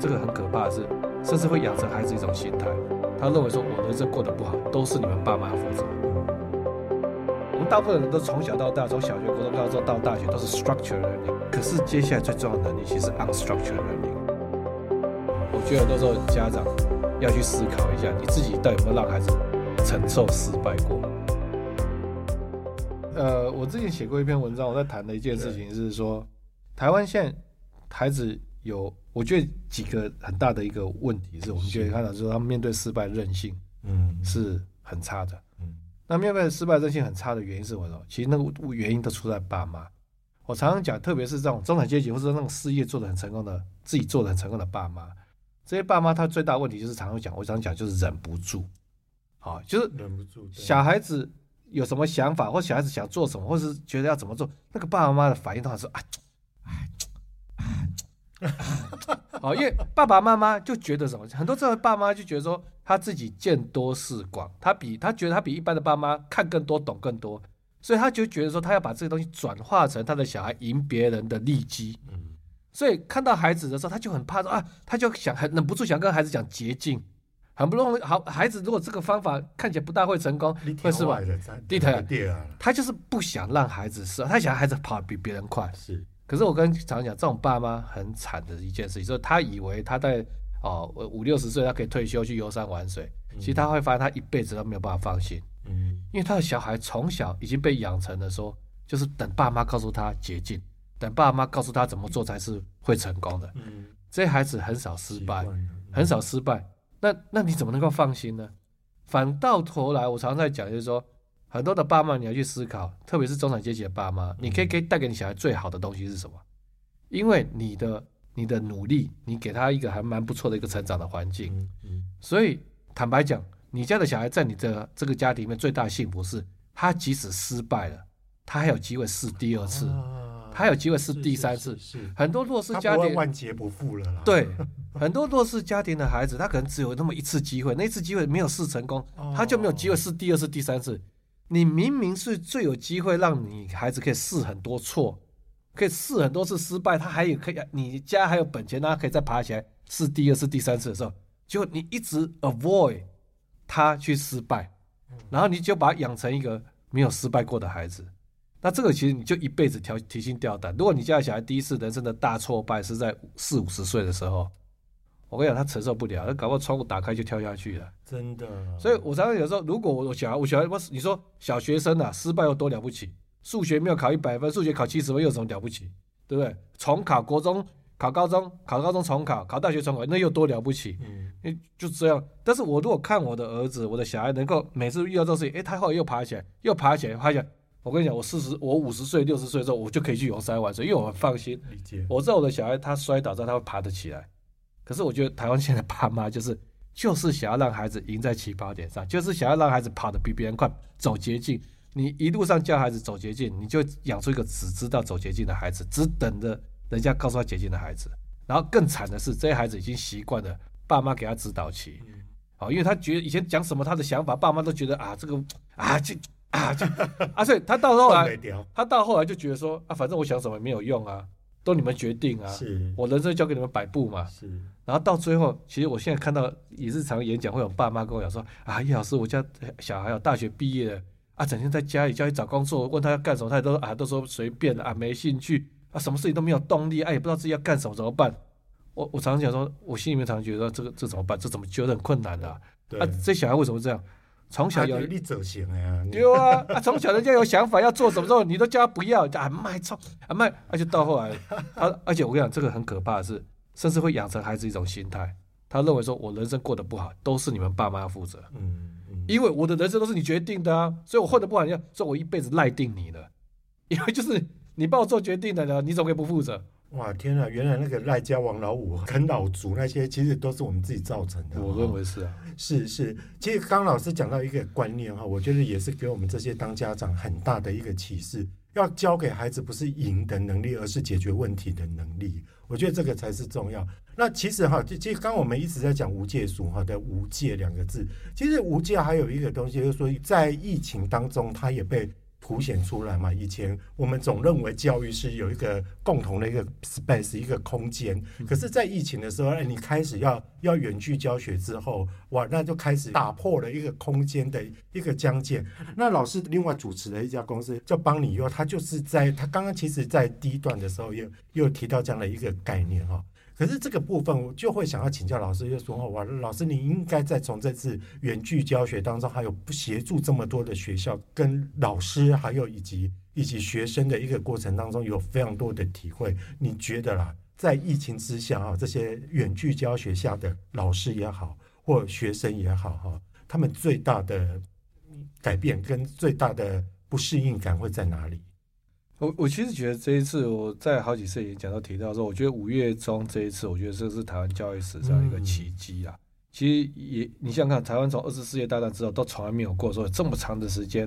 这个很可怕的是，甚至会养成孩子一种心态，他认为说我人生过得不好，都是你们爸妈负责。我们大部分人都从小到大，从小学、国中、高中到大学都是 structured learning，可是接下来最重要的能力其实 unstructured learning。我觉得很多时候家长要去思考一下，你自己到底有没有让孩子承受失败过？呃，我之前写过一篇文章，我在谈的一件事情是说，台湾现在孩子有，我觉得几个很大的一个问题是我们觉得看到，就是他们面对失败韧性，嗯，是很差的。嗯，那面对失败韧性很差的原因是什么？其实那个原因都出在爸妈。我常常讲，特别是这种中产阶级或者那种事业做得很成功的，自己做得很成功的爸妈。这些爸妈他最大的问题就是常常讲，我常讲就是忍不住，啊，就是忍不住。小孩子有什么想法，或小孩子想做什么，或是觉得要怎么做，那个爸爸妈妈的反应都是啊，啊，啊，因为爸爸妈妈就觉得什么，很多这位爸妈就觉得说他自己见多识广，他比他觉得他比一般的爸妈看更多，懂更多，所以他就觉得说他要把这个东西转化成他的小孩赢别人的利基。嗯所以看到孩子的时候，他就很怕说啊，他就想很忍不住想跟孩子讲捷径，很不容易。好，孩子如果这个方法看起来不大会成功，会是吧？对的，他就是不想让孩子失，他想孩子跑比别人快。是，可是我跟常常讲，这种爸妈很惨的一件事情，就是他以为他在哦五六十岁他可以退休去游山玩水，其实他会发现他一辈子都没有办法放心。嗯，因为他的小孩从小已经被养成了说，就是等爸妈告诉他捷径。等爸妈告诉他怎么做才是会成功的，嗯，这些孩子很少失败，很少失败。那那你怎么能够放心呢？反到头来，我常常在讲，就是说，很多的爸妈你要去思考，特别是中产阶级的爸妈，你可以给带给你小孩最好的东西是什么？因为你的你的努力，你给他一个还蛮不错的一个成长的环境，所以坦白讲，你家的小孩在你的这个家庭里面最大的幸福是，他即使失败了，他还有机会试第二次。他有机会试第三次，是，很多弱势家庭万劫不复了啦。对，很多弱势家庭的孩子，他可能只有那么一次机会，那次机会没有试成功，他就没有机会试第二次、第三次。你明明是最有机会让你孩子可以试很多错，可以试很多次失败，他还有可以，你家还有本钱，他可以再爬起来试第二次、第三次的时候，就你一直 avoid 他去失败，然后你就把他养成一个没有失败过的孩子。那这个其实你就一辈子提提心吊胆。如果你家小孩第一次人生的大挫败是在四五十岁的时候，我跟你讲，他承受不了，他搞不好窗户打开就跳下去了。真的。所以我常常有时候，如果我小孩，我小孩，我你说小学生啊，失败有多了不起？数学没有考一百分，数学考七十分又有什么了不起？对不对？重考国中，考高中，考高中重考，考大学重考，那又多了不起？嗯，就这样。但是我如果看我的儿子，我的小孩能够每次遇到这种事情，哎，他后来又爬起来，又爬起来，爬起来。我跟你讲，我四十，我五十岁、六十岁的时候，我就可以去游山玩水，因为我很放心。理解。我知道我的小孩他摔倒之后他会爬得起来。可是我觉得台湾现在爸妈就是就是想要让孩子赢在起跑点上，就是想要让孩子跑得比别人快，走捷径。你一路上教孩子走捷径，你就养出一个只知道走捷径的孩子，只等着人家告诉他捷径的孩子。然后更惨的是，这些孩子已经习惯了爸妈给他指导棋。好，因为他觉得以前讲什么他的想法，爸妈都觉得啊这个啊这。啊，这啊，所以他到后来，他到后来就觉得说啊，反正我想什么也没有用啊，都你们决定啊，是我人生交给你们摆布嘛。是，然后到最后，其实我现在看到也是常演讲，会有爸妈跟我讲说啊，叶老师，我家小孩要大学毕业了啊，整天在家里叫他找工作，问他要干什么，他也都啊都说随便啊，没兴趣啊，什么事情都没有动力，哎、啊，也不知道自己要干什么，怎么办？我我常常讲说，我心里面常常觉得这个这怎么办？这怎么觉得很困难的啊？对啊，这小孩为什么这样？从小有你走行啊，对啊，啊，从小人家有想法要做什么时候，你都叫他不要，啊卖冲啊卖，而且到后来，他而且我跟你讲，这个很可怕的是，甚至会养成孩子一种心态，他认为说我人生过得不好，都是你们爸妈要负责，嗯，因为我的人生都是你决定的啊，所以我混得不好，你要说我一辈子赖定你了，因为就是你帮我做决定的呢，你怎么可以不负责？哇，天啊！原来那个赖家、王老五、啃老族那些，其实都是我们自己造成的。我认为是啊，是是。其实刚老师讲到一个观念哈，我觉得也是给我们这些当家长很大的一个启示。要教给孩子不是赢的能力，而是解决问题的能力。我觉得这个才是重要。那其实哈，其实刚我们一直在讲无界数哈的无界两个字，其实无界还有一个东西，就是说在疫情当中，它也被。凸显出来嘛？以前我们总认为教育是有一个共同的一个 space 一个空间，可是，在疫情的时候，哎，你开始要要远距教学之后，哇，那就开始打破了一个空间的一个疆界。那老师另外主持的一家公司叫邦尼优，他就是在他刚刚其实在第一段的时候又又提到这样的一个概念哈。可是这个部分，我就会想要请教老师，就说：“哇，老师，你应该在从这次远距教学当中，还有协助这么多的学校跟老师，还有以及以及学生的一个过程当中，有非常多的体会。你觉得啦，在疫情之下啊，这些远距教学下的老师也好，或学生也好，哈，他们最大的改变跟最大的不适应感会在哪里？”我我其实觉得这一次我在好几次演讲都提到说，我觉得五月中这一次，我觉得这是台湾教育史上一个奇迹啊。其实也你想想看，台湾从二次世界大战之后都从来没有过说这么长的时间，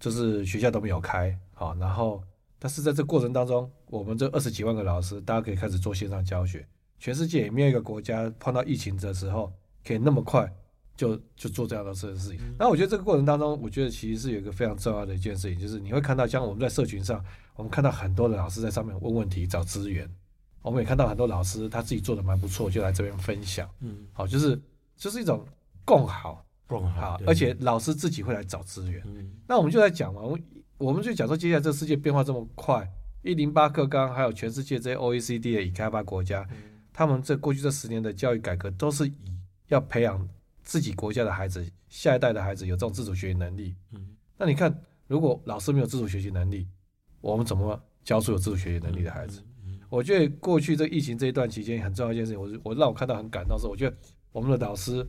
就是学校都没有开啊，然后但是在这过程当中，我们这二十几万个老师，大家可以开始做线上教学。全世界也没有一个国家碰到疫情的时候可以那么快。就就做这样的事情，那我觉得这个过程当中，我觉得其实是有一个非常重要的一件事情，就是你会看到，像我们在社群上，我们看到很多的老师在上面问问题、找资源，我们也看到很多老师他自己做的蛮不错，就来这边分享，嗯，好，就是就是一种共好，共好，而且老师自己会来找资源，嗯，那我们就在讲嘛，我我们就讲说，接下来这个世界变化这么快，一零八课纲还有全世界这些 OECD 的已开发国家，他们这过去这十年的教育改革都是以要培养。自己国家的孩子，下一代的孩子有这种自主学习能力。嗯，那你看，如果老师没有自主学习能力，我们怎么教出有自主学习能力的孩子？嗯，我觉得过去这疫情这一段期间很重要一件事情，我我让我看到很感动是，我觉得我们的老师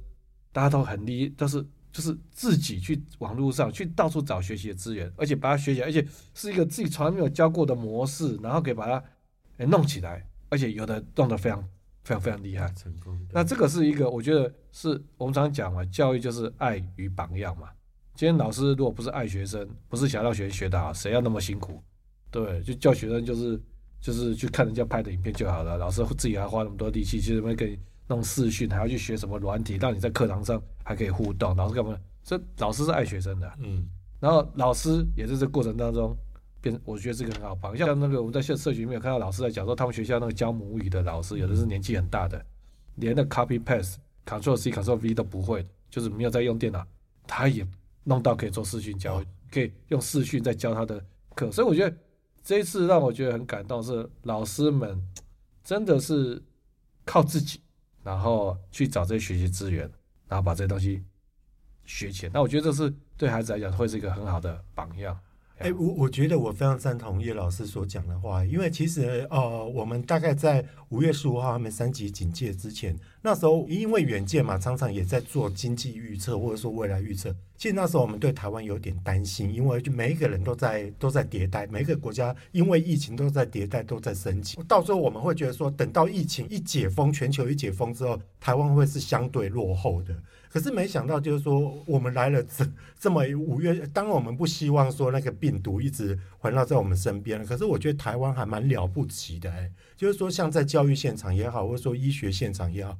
大家都很厉，都是就是自己去网络上去到处找学习的资源，而且把它学起来，而且是一个自己从来没有教过的模式，然后可以把它弄起来，而且有的弄得非常。非常非常厉害，成功。那这个是一个，我觉得是我们常讲嘛，教育就是爱与榜样嘛。今天老师如果不是爱学生，不是想要学生学得好，谁要那么辛苦？对，就教学生就是就是去看人家拍的影片就好了。老师自己还花那么多力气，其实没给弄视讯，还要去学什么软体，让你在课堂上还可以互动。老师干嘛？这老师是爱学生的，嗯。然后老师也是这过程当中。我觉得这个很好棒，像那个我们在社社群里面有看到老师在讲说，他们学校那个教母语的老师，有的是年纪很大的，连那 copy paste、control C、control V 都不会，就是没有在用电脑，他也弄到可以做视讯教，可以用视讯在教他的课。所以我觉得这一次让我觉得很感动，是老师们真的是靠自己，然后去找这些学习资源，然后把这些东西学起来。那我觉得这是对孩子来讲会是一个很好的榜样。哎，我我觉得我非常赞同叶老师所讲的话，因为其实呃，我们大概在五月十五号他们三级警戒之前，那时候因为远见嘛，常常也在做经济预测或者说未来预测。其实那时候我们对台湾有点担心，因为就每一个人都在都在迭代，每一个国家因为疫情都在迭代，都在升级。到时候我们会觉得说，等到疫情一解封，全球一解封之后，台湾会是相对落后的。可是没想到，就是说我们来了这这么五月，当然我们不希望说那个病毒一直环绕在我们身边。可是我觉得台湾还蛮了不起的，哎，就是说像在教育现场也好，或者说医学现场也好，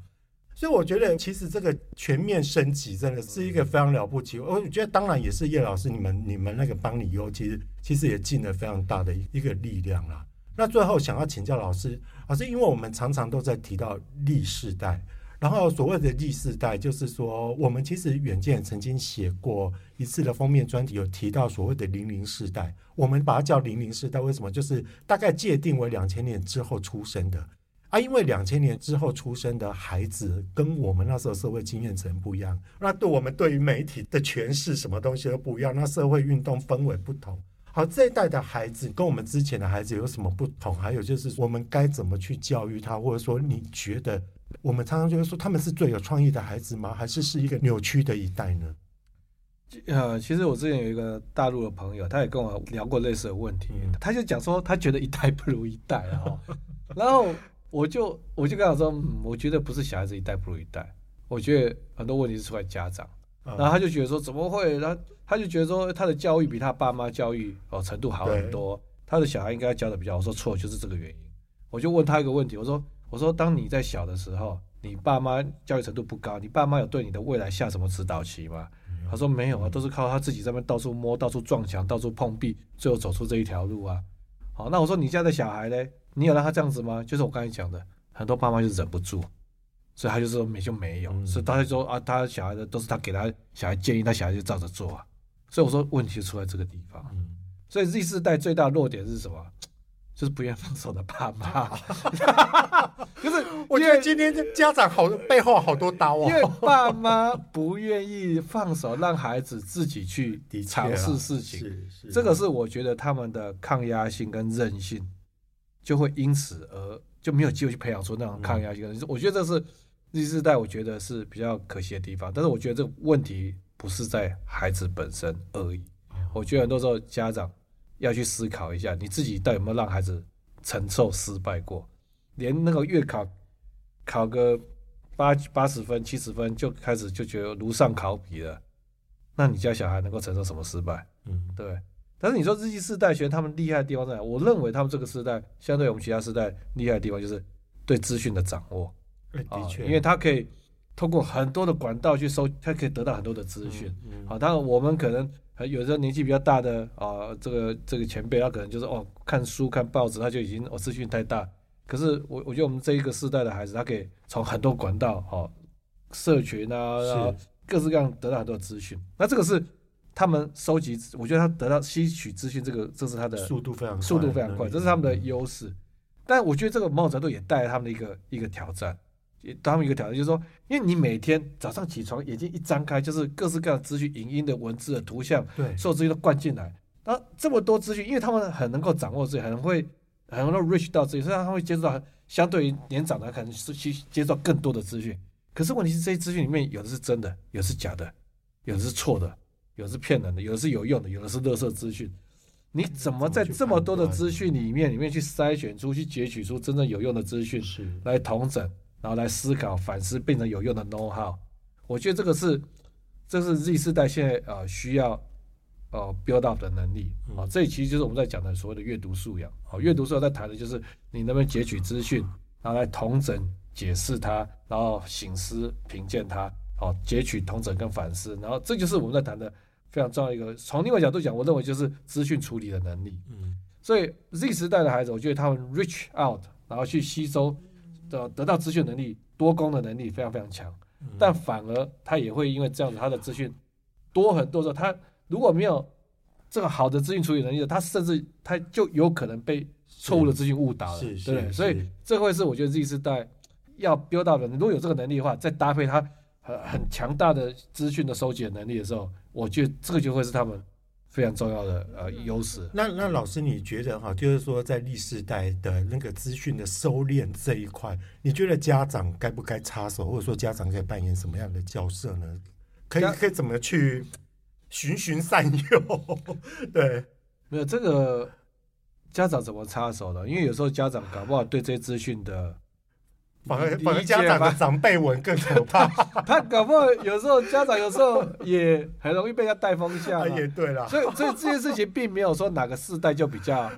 所以我觉得其实这个全面升级真的是一个非常了不起。我觉得当然也是叶老师你们你们那个邦尼优，其实其实也尽了非常大的一个力量啦。那最后想要请教老师，老师，因为我们常常都在提到历世代。然后所谓的历世代，就是说，我们其实远见曾经写过一次的封面专题，有提到所谓的零零世代，我们把它叫零零世代，为什么？就是大概界定为两千年之后出生的啊，因为两千年之后出生的孩子跟我们那时候社会经验层不一样，那对我们对于媒体的诠释什么东西都不一样，那社会运动氛围不同。好，这一代的孩子跟我们之前的孩子有什么不同？还有就是我们该怎么去教育他，或者说你觉得？我们常常就是说，他们是最有创意的孩子吗？还是是一个扭曲的一代呢？呃，其实我之前有一个大陆的朋友，他也跟我聊过类似的问题。他就讲说，他觉得一代不如一代啊。然后我就我就跟他说，嗯，我觉得不是小孩子一代不如一代，我觉得很多问题是出在家长。然后他就觉得说怎么会？然后他就觉得说他的教育比他爸妈教育哦程度好很多，他的小孩应该教的比较。我说错，就是这个原因。我就问他一个问题，我说我说当你在小的时候，你爸妈教育程度不高，你爸妈有对你的未来下什么指导棋吗？他说没有啊，都是靠他自己在那边到处摸，到处撞墙，到处碰壁，最后走出这一条路啊。好，那我说你家的小孩呢？你有让他这样子吗？就是我刚才讲的，很多爸妈就忍不住。所以他就说没就没有，嗯、所以他就说啊，他小孩的都是他给他小孩建议，他小孩就照着做啊。所以我说问题出在这个地方。嗯、所以 Z 世代最大的弱点是什么？就是不愿意放手的爸妈。就是 我觉得今天家长好背后好多刀啊，因为爸妈不愿意放手，让孩子自己去尝试事情。这个是我觉得他们的抗压性跟韧性就会因此而就没有机会去培养出那种抗压性。嗯、我觉得这是。第四代我觉得是比较可惜的地方，但是我觉得这个问题不是在孩子本身而已。我觉得很多时候家长要去思考一下，你自己到底有没有让孩子承受失败过？连那个月考考个八八十分、七十分就开始就觉得如上考比了，那你家小孩能够承受什么失败？嗯，对。但是你说日世代学他们厉害的地方在哪？我认为他们这个世代相对我们其他世代厉害的地方就是对资讯的掌握。的确，因为他可以通过很多的管道去收，他可以得到很多的资讯。好，当然我们可能有时候年纪比较大的啊，这个这个前辈，他可能就是哦，看书看报纸，他就已经哦资讯太大。可是我我觉得我们这一个世代的孩子，他可以从很多管道哦，社群啊，然后各式各样得到很多的资讯。那这个是他们收集，我觉得他得到吸取资讯，这个这是他的速度非常速度非常快，这是他们的优势。但我觉得这个某种程度也带来他们的一个一个挑战。也他们一个挑战就是说，因为你每天早上起床，眼睛一张开，就是各式各样的资讯、影音的、文字的、图像，对，所有资讯都灌进来。那这么多资讯，因为他们很能够掌握自己，很会，很能够 reach 到自己，所以他会接触到相对于年长的，可能是去接触到更多的资讯。可是问题是，这些资讯里面有的是真的，有的是假的，有的是错的，有的是骗人的，有的是有用的，有的是垃圾资讯。你怎么在这么多的资讯里面里面去筛选出去截取出真正有用的资讯，是来统整？然后来思考、反思，变成有用的 know how。我觉得这个是，这是 Z 世代现在呃需要呃 build up 的能力啊。这其实就是我们在讲的所谓的阅读素养。好，阅读素养在谈的就是你能不能截取资讯，然后来统整、解释它，然后醒思、评鉴它。好，截取、统整跟反思，然后这就是我们在谈的非常重要一个。从另外角度讲，我认为就是资讯处理的能力。嗯，所以 Z 时代的孩子，我觉得他们 reach out，然后去吸收。的得到资讯能力，多功的能力非常非常强，但反而他也会因为这样子，他的资讯多很多的时候，他如果没有这个好的资讯处理能力，他甚至他就有可能被错误的资讯误导了，对不对？所以这会是我觉得 Z 时代要 build 到的。如果有这个能力的话，再搭配他很很强大的资讯的收集的能力的时候，我觉得这个就会是他们。非常重要的呃优势。那那老师，你觉得哈，就是说在历世代的那个资讯的收敛这一块，你觉得家长该不该插手，或者说家长可以扮演什么样的角色呢？可以可以怎么去循循善诱？对，没有这个家长怎么插手的？因为有时候家长搞不好对这些资讯的。反而反而家长的长辈文更可怕，他搞不好有时候家长有时候也很容易被他带风向。也对了，所以所以这件事情并没有说哪个世代就比较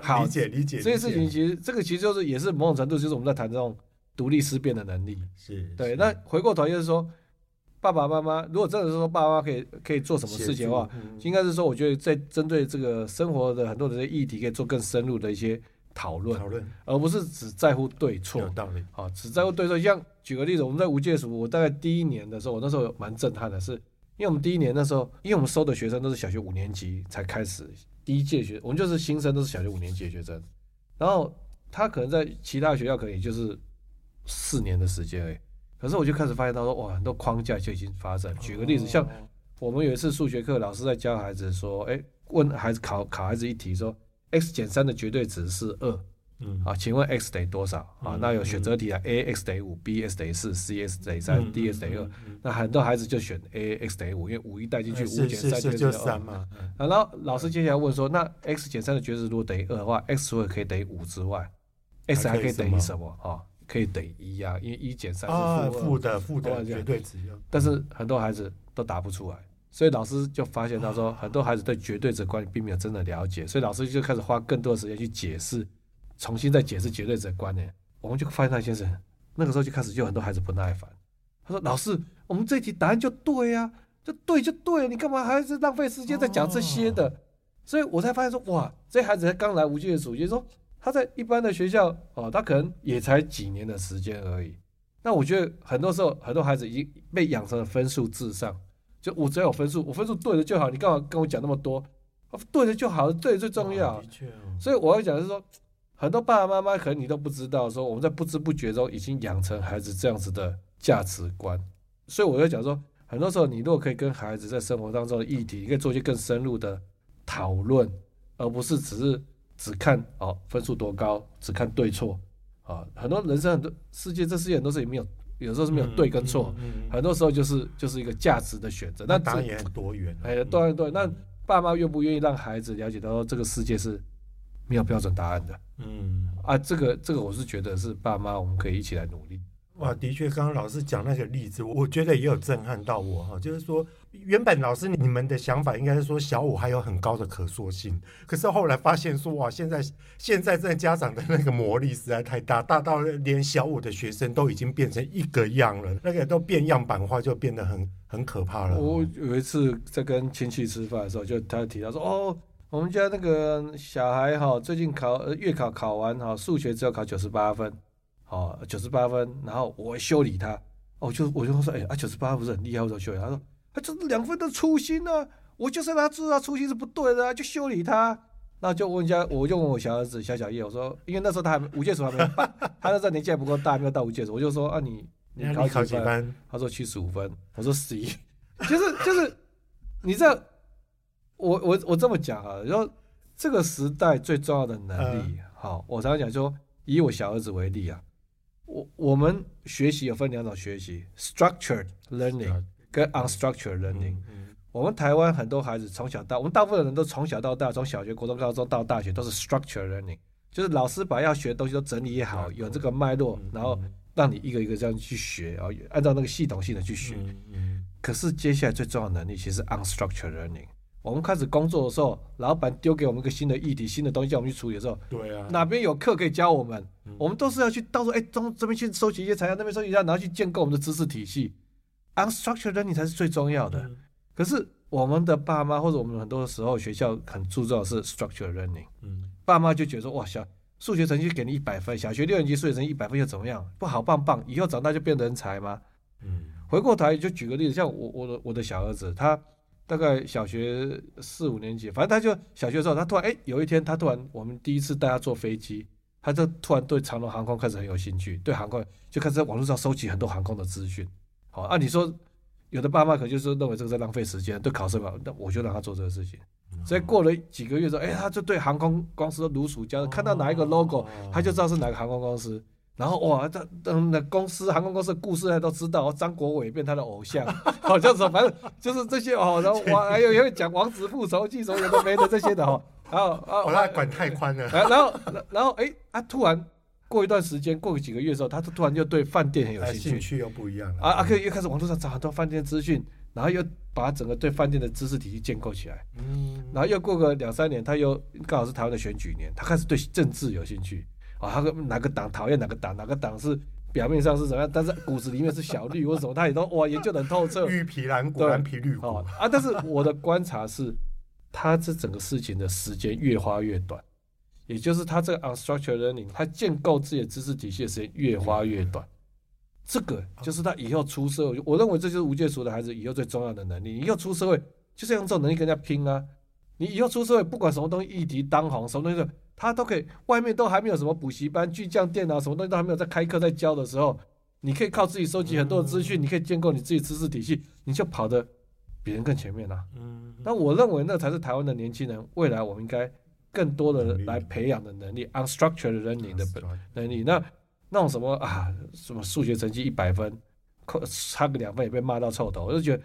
好理解理解。这件事情其实这个其实就是也是某种程度就是我们在谈这种独立思辨的能力。是对。那回过头就是说，爸爸妈妈如果真的是说爸爸妈妈可以可以做什么事情的话，应该是说我觉得在针对这个生活的很多的议题，可以做更深入的一些。讨论，讨论，而不是只在乎对错。有道理。啊，只在乎对错。像举个例子，我们在无界塾，我大概第一年的时候，我那时候蛮震撼的是，是因为我们第一年那时候，因为我们收的学生都是小学五年级才开始第一届学，我们就是新生都是小学五年级的学生，然后他可能在其他学校可能也就是四年的时间而已，可是我就开始发现他说，哇，很多框架就已经发展。举个例子，像我们有一次数学课，老师在教孩子说，哎，问孩子考考孩子一题说。X 减三的绝对值是二，嗯，啊，请问 x 等于多少？啊，那有选择题啊，a x 等于五，b x 等于四，c x 等于三，d x 等于二。那很多孩子就选 a x 等于五，因为五一带进去，五减三就是三嘛。然后老师接下来问说，那 x 减三的绝对值如果等于二的话，x 除了可以等于五之外，x 还可以等于什么啊、哦？可以等于一呀，因为一减三是负的，负的绝对值。但是很多孩子都答不出来，所以老师就发现他说，很多孩子对绝对值观念并没有真的了解，所以老师就开始花更多的时间去解释，重新再解释绝对值观念。我们就发现那先生那个时候就开始就很多孩子不耐烦，他说：“老师，我们这题答案就对呀、啊，就对就对，你干嘛还是浪费时间在讲这些的？”所以我才发现说：“哇，这孩子才刚来无界的主，就是说他在一般的学校哦，他可能也才几年的时间而已。那我觉得很多时候很多孩子已经被养成了分数至上，就我只要有分数，我分数对了就好，你干嘛跟我讲那么多？对了就好，对最重要。哦哦、所以我要讲的是说。”很多爸爸妈妈可能你都不知道，说我们在不知不觉中已经养成孩子这样子的价值观，所以我在讲说，很多时候你如果可以跟孩子在生活当中的议题，你可以做一些更深入的讨论，而不是只是只看哦分数多高，只看对错啊。很多人生很多世界，这世界很多事情没有，有时候是没有对跟错，很多时候就是就是一个价值的选择。那当然也很多元，哎，对对。那爸妈愿不愿意让孩子了解到这个世界是没有标准答案的？嗯啊，这个这个我是觉得是爸妈，我们可以一起来努力。哇，的确，刚刚老师讲那个例子，我觉得也有震撼到我哈。就是说，原本老师你们的想法应该是说小五还有很高的可塑性，可是后来发现说哇，现在现在这家长的那个魔力实在太大，大到连小五的学生都已经变成一个样了，那个都变样板化，就变得很很可怕了。我有一次在跟亲戚吃饭的时候，就他提到说哦。我们家那个小孩哈，最近考月考考完哈，数学只有考九十八分，好九十八分，然后我修理他，哦就我就说哎啊九十八不是很厉害，我说修理他说他就是两分的初心呢、啊，我就是让他知道初心是不对的、啊，就修理他。那就问一下，我就问我小儿子小小叶，我说因为那时候他还无界数还没办，他那时候年纪还不够大，没有到无界数，我就说啊你你考几分？他说七十五分，我说十一，就是就是你知道。我我我这么讲啊，然后这个时代最重要的能力，嗯、好，我常常讲说，以我小儿子为例啊，我我们学习有分两种学习，structured learning 跟 unstructured learning。我们台湾很多孩子从小到，我们大部分人都从小到大，从小学、国中、高中到大学都是 structured learning，就是老师把要学的东西都整理好，有这个脉络，然后让你一个一个这样去学，然后按照那个系统性的去学。可是接下来最重要的能力其实是 unstructured learning。我们开始工作的时候，老板丢给我们一个新的议题、新的东西叫我们去处理的时候，对啊，哪边有课可以教我们，嗯、我们都是要去到时候哎，从这边去收集一些材料，那边收集一下，然后去建构我们的知识体系。Unstructured learning 才是最重要的。嗯、可是我们的爸妈或者我们很多时候学校很注重的是 structured learning。嗯，爸妈就觉得说哇，小数学成绩给你一百分，小学六年级数学成绩一百分又怎么样？不好棒棒，以后长大就变人才吗？嗯，回过头来就举个例子，像我我的我的小儿子他。大概小学四五年级，反正他就小学的时候，他突然哎，有一天他突然，我们第一次带他坐飞机，他就突然对长龙航空开始很有兴趣，对航空就开始在网络上收集很多航空的资讯。好，按、啊、你说，有的爸妈可能就是认为这个在浪费时间，对考试嘛，那我就让他做这个事情。所以过了几个月之后，哎，他就对航空公司如数家珍，看到哪一个 logo，他就知道是哪个航空公司。然后哇，他等那公司航空公司的故事，他都知道。张国伟变他的偶像，好像是反正就是这些哦。然后我还有也会讲《王子复仇记》什么有的没的这些的哦。然后啊，我那管太宽了。然后然后哎，他突然过一段时间，过个几个月之后，他突然就对饭店很有兴趣。兴趣又不一样了。啊啊，可以又开始网络上找很多饭店资讯，然后又把整个对饭店的知识体系建构起来。嗯。然后又过个两三年，他又刚好是台湾的选举年，他开始对政治有兴趣。啊，他哪个党讨厌哪个党，哪个党是表面上是怎么样，但是骨子里面是小绿或什么，他也都哇 研究得很透彻。绿皮蓝骨，蓝皮绿骨。啊，但是我的观察是，他这整个事情的时间越花越短，也就是他这个 unstructured learning，他建构自己的知识体系的时间越花越短。这个就是他以后出社会，我认为这就是无界数的孩子以后最重要的能力。你以后出社会就是用这种能力跟人家拼啊！你以后出社会，不管什么东西议题当红，什么东西。他都可以，外面都还没有什么补习班、巨匠电脑，什么东西都还没有在开课在教的时候，你可以靠自己收集很多的资讯，你可以建构你自己知识体系，你就跑得比人更前面了。嗯，那我认为那才是台湾的年轻人未来我们应该更多的来培养的能力，unstructured learning 的能力。那那种什么啊，什么数学成绩一百分，差个两分也被骂到臭头，我就觉得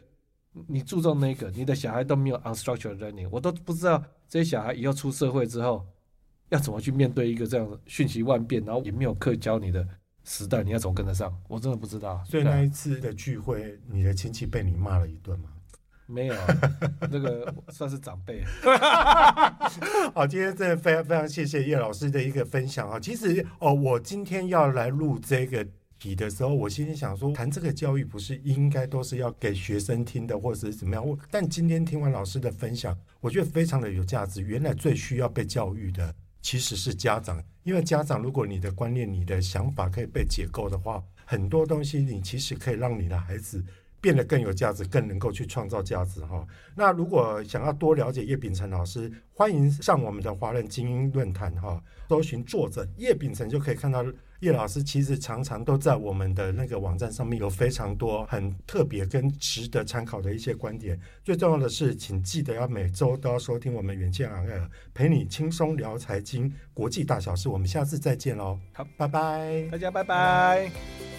你注重那个，你的小孩都没有 unstructured learning，我都不知道这些小孩以后出社会之后。要怎么去面对一个这样瞬息万变，然后也没有课教你的时代，你要怎么跟得上？我真的不知道。所以那一次的聚会，你的亲戚被你骂了一顿吗？没有，那个算是长辈。好，今天真的非常非常谢谢叶老师的一个分享啊！其实哦，我今天要来录这个题的时候，我心里想说，谈这个教育不是应该都是要给学生听的，或者是怎么样？但今天听完老师的分享，我觉得非常的有价值。原来最需要被教育的其实是家长，因为家长如果你的观念、你的想法可以被解构的话，很多东西你其实可以让你的孩子。变得更有价值，更能够去创造价值哈。那如果想要多了解叶秉成老师，欢迎上我们的华人精英论坛哈，搜寻作者叶秉成就可以看到叶老师其实常常都在我们的那个网站上面有非常多很特别跟值得参考的一些观点。最重要的是，请记得要每周都要收听我们远见 on air，陪你轻松聊财经国际大小事。我们下次再见喽，好，拜拜，大家拜拜。